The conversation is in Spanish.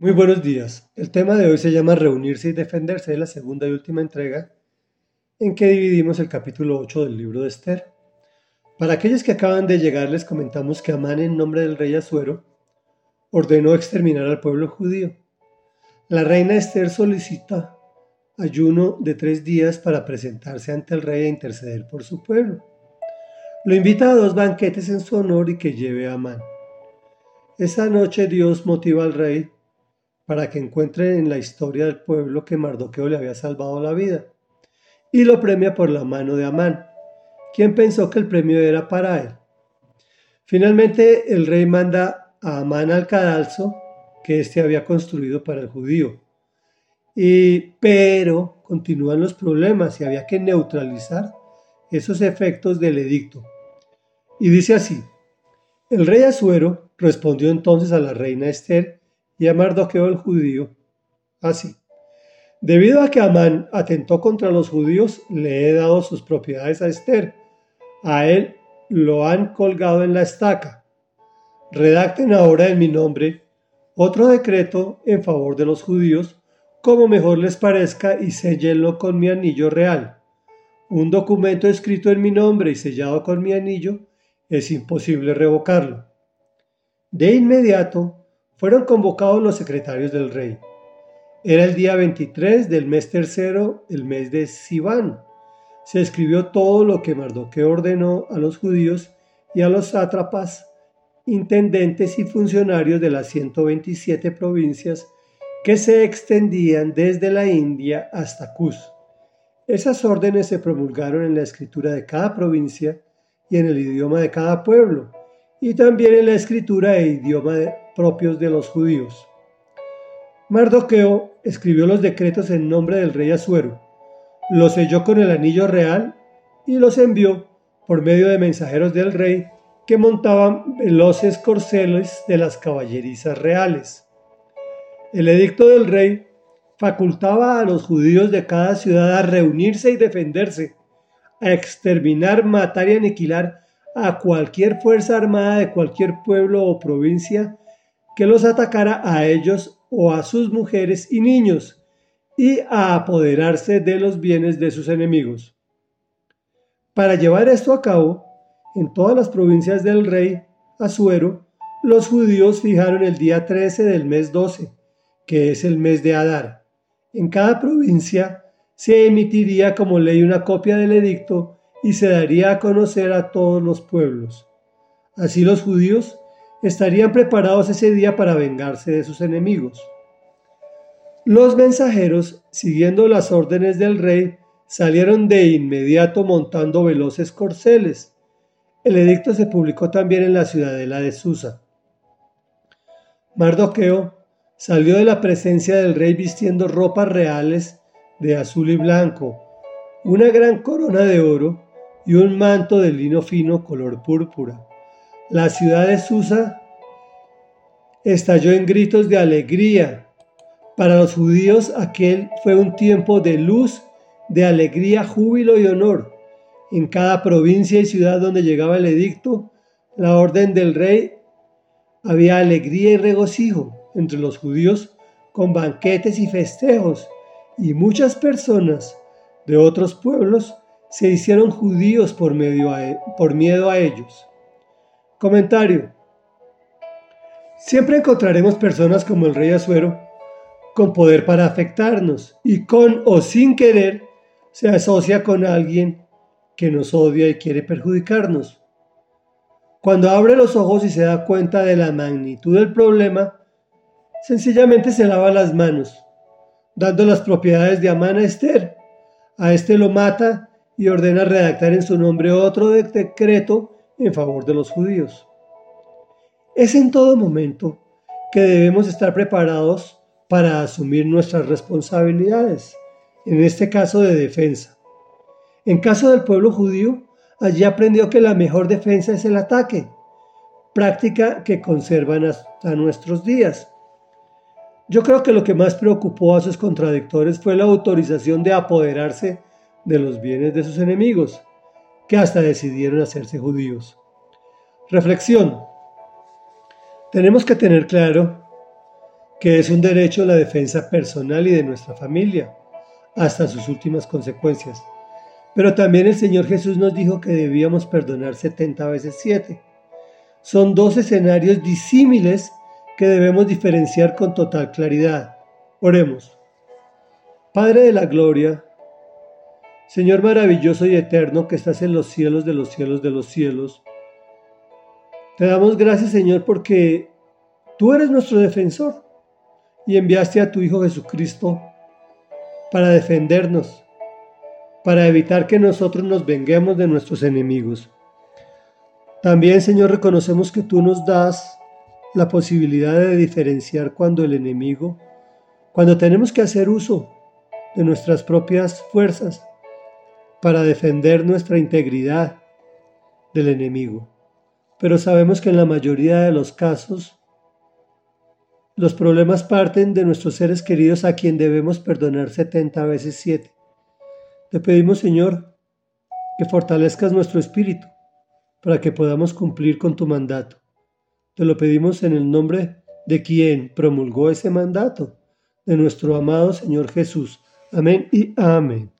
Muy buenos días. El tema de hoy se llama Reunirse y Defenderse, la segunda y última entrega en que dividimos el capítulo 8 del libro de Esther. Para aquellos que acaban de llegar les comentamos que Amán en nombre del rey Azuero ordenó exterminar al pueblo judío. La reina Esther solicita ayuno de tres días para presentarse ante el rey e interceder por su pueblo. Lo invita a dos banquetes en su honor y que lleve a Amán. Esa noche Dios motiva al rey para que encuentre en la historia del pueblo que Mardoqueo le había salvado la vida, y lo premia por la mano de Amán, quien pensó que el premio era para él. Finalmente el rey manda a Amán al cadalso que éste había construido para el judío. Y, pero continúan los problemas y había que neutralizar esos efectos del edicto. Y dice así, el rey Asuero respondió entonces a la reina Esther y a Mardoqueo el judío. Así, debido a que Amán atentó contra los judíos, le he dado sus propiedades a Esther. A él lo han colgado en la estaca. Redacten ahora en mi nombre otro decreto en favor de los judíos, como mejor les parezca, y sellenlo con mi anillo real. Un documento escrito en mi nombre y sellado con mi anillo, es imposible revocarlo. De inmediato, fueron convocados los secretarios del rey. Era el día 23 del mes tercero, el mes de Sivan. Se escribió todo lo que Mardoqueo ordenó a los judíos y a los sátrapas, intendentes y funcionarios de las 127 provincias que se extendían desde la India hasta Cus. Esas órdenes se promulgaron en la escritura de cada provincia y en el idioma de cada pueblo, y también en la escritura e idioma propios de los judíos. Mardoqueo escribió los decretos en nombre del rey Asuero, los selló con el anillo real y los envió por medio de mensajeros del rey que montaban veloces corceles de las caballerizas reales. El edicto del rey facultaba a los judíos de cada ciudad a reunirse y defenderse, a exterminar, matar y aniquilar a cualquier fuerza armada de cualquier pueblo o provincia que los atacara a ellos o a sus mujeres y niños, y a apoderarse de los bienes de sus enemigos. Para llevar esto a cabo, en todas las provincias del rey Asuero, los judíos fijaron el día 13 del mes 12, que es el mes de Adar. En cada provincia se emitiría como ley una copia del edicto y se daría a conocer a todos los pueblos. Así los judíos estarían preparados ese día para vengarse de sus enemigos. Los mensajeros, siguiendo las órdenes del rey, salieron de inmediato montando veloces corceles. El edicto se publicó también en la ciudadela de Susa. Mardoqueo salió de la presencia del rey vistiendo ropas reales de azul y blanco, una gran corona de oro y un manto de lino fino color púrpura. La ciudad de Susa estalló en gritos de alegría. Para los judíos aquel fue un tiempo de luz, de alegría, júbilo y honor. En cada provincia y ciudad donde llegaba el edicto, la orden del rey, había alegría y regocijo entre los judíos con banquetes y festejos, y muchas personas de otros pueblos se hicieron judíos por, e, por miedo a ellos. Comentario. Siempre encontraremos personas como el rey Azuero con poder para afectarnos y con o sin querer se asocia con alguien que nos odia y quiere perjudicarnos. Cuando abre los ojos y se da cuenta de la magnitud del problema, sencillamente se lava las manos, dando las propiedades de Amán a Esther. A este lo mata y ordena redactar en su nombre otro decreto en favor de los judíos. Es en todo momento que debemos estar preparados para asumir nuestras responsabilidades, en este caso de defensa. En caso del pueblo judío, allí aprendió que la mejor defensa es el ataque, práctica que conservan hasta nuestros días. Yo creo que lo que más preocupó a sus contradictores fue la autorización de apoderarse de los bienes de sus enemigos, que hasta decidieron hacerse judíos. Reflexión. Tenemos que tener claro que es un derecho la defensa personal y de nuestra familia, hasta sus últimas consecuencias. Pero también el Señor Jesús nos dijo que debíamos perdonar 70 veces 7. Son dos escenarios disímiles que debemos diferenciar con total claridad. Oremos. Padre de la Gloria, Señor maravilloso y eterno que estás en los cielos de los cielos de los cielos, te damos gracias Señor porque tú eres nuestro defensor y enviaste a tu Hijo Jesucristo para defendernos, para evitar que nosotros nos venguemos de nuestros enemigos. También, Señor, reconocemos que tú nos das la posibilidad de diferenciar cuando el enemigo, cuando tenemos que hacer uso de nuestras propias fuerzas para defender nuestra integridad del enemigo. Pero sabemos que en la mayoría de los casos los problemas parten de nuestros seres queridos a quien debemos perdonar 70 veces 7. Te pedimos, Señor, que fortalezcas nuestro espíritu para que podamos cumplir con tu mandato. Te lo pedimos en el nombre de quien promulgó ese mandato, de nuestro amado Señor Jesús. Amén y amén.